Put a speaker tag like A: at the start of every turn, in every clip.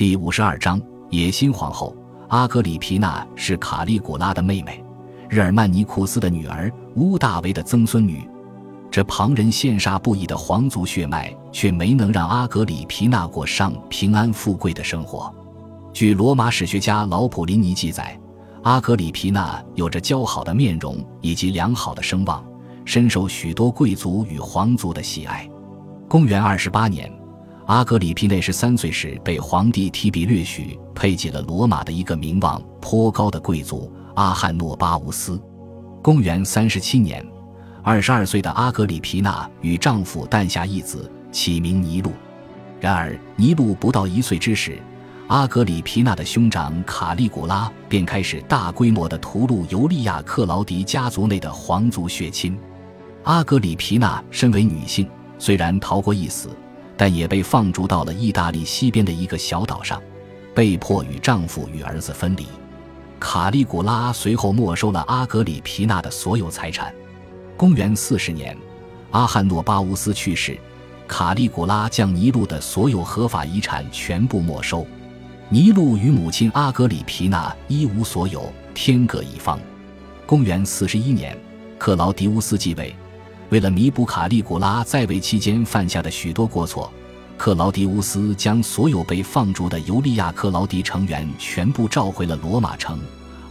A: 第五十二章野心皇后阿格里皮娜是卡利古拉的妹妹，日耳曼尼库斯的女儿，乌大维的曾孙女。这旁人羡煞不已的皇族血脉，却没能让阿格里皮娜过上平安富贵的生活。据罗马史学家老普林尼记载，阿格里皮娜有着姣好的面容以及良好的声望，深受许多贵族与皇族的喜爱。公元二十八年，阿格里皮内十三岁时被皇帝提比略许配给了罗马的一个名望颇高的贵族阿汉诺巴乌斯。公元三十七年。二十二岁的阿格里皮娜与丈夫诞下一子，起名尼禄。然而，尼禄不到一岁之时，阿格里皮娜的兄长卡利古拉便开始大规模的屠戮尤利亚克劳迪家族内的皇族血亲。阿格里皮娜身为女性，虽然逃过一死，但也被放逐到了意大利西边的一个小岛上，被迫与丈夫与儿子分离。卡利古拉随后没收了阿格里皮娜的所有财产。公元四十年，阿汉诺巴乌斯去世，卡利古拉将尼禄的所有合法遗产全部没收。尼禄与母亲阿格里皮娜一无所有，天各一方。公元四十一年，克劳迪乌斯继位，为了弥补卡利古拉在位期间犯下的许多过错，克劳迪乌斯将所有被放逐的尤利亚克劳迪成员全部召回了罗马城。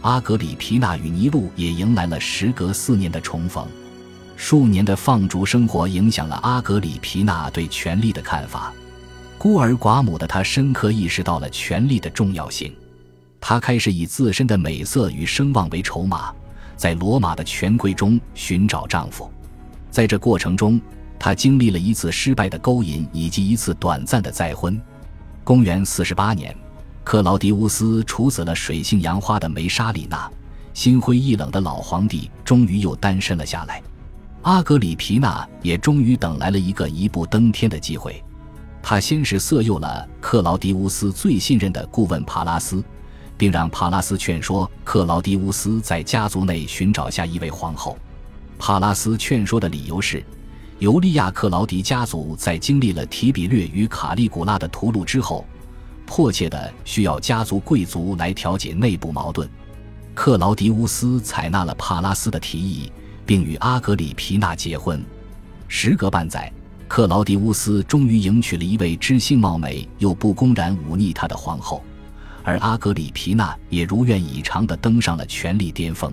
A: 阿格里皮娜与尼禄也迎来了时隔四年的重逢。数年的放逐生活影响了阿格里皮娜对权力的看法。孤儿寡母的她深刻意识到了权力的重要性。她开始以自身的美色与声望为筹码，在罗马的权贵中寻找丈夫。在这过程中，他经历了一次失败的勾引以及一次短暂的再婚。公元四十八年，克劳迪乌斯处死了水性杨花的梅莎里娜，心灰意冷的老皇帝终于又单身了下来。阿格里皮娜也终于等来了一个一步登天的机会。他先是色诱了克劳迪乌斯最信任的顾问帕拉斯，并让帕拉斯劝说克劳迪乌斯在家族内寻找下一位皇后。帕拉斯劝说的理由是，尤利亚克劳迪家族在经历了提比略与卡利古拉的屠戮之后，迫切的需要家族贵族来调解内部矛盾。克劳迪乌斯采纳了帕拉斯的提议。并与阿格里皮娜结婚。时隔半载，克劳迪乌斯终于迎娶了一位知性貌美又不公然忤逆他的皇后，而阿格里皮娜也如愿以偿地登上了权力巅峰。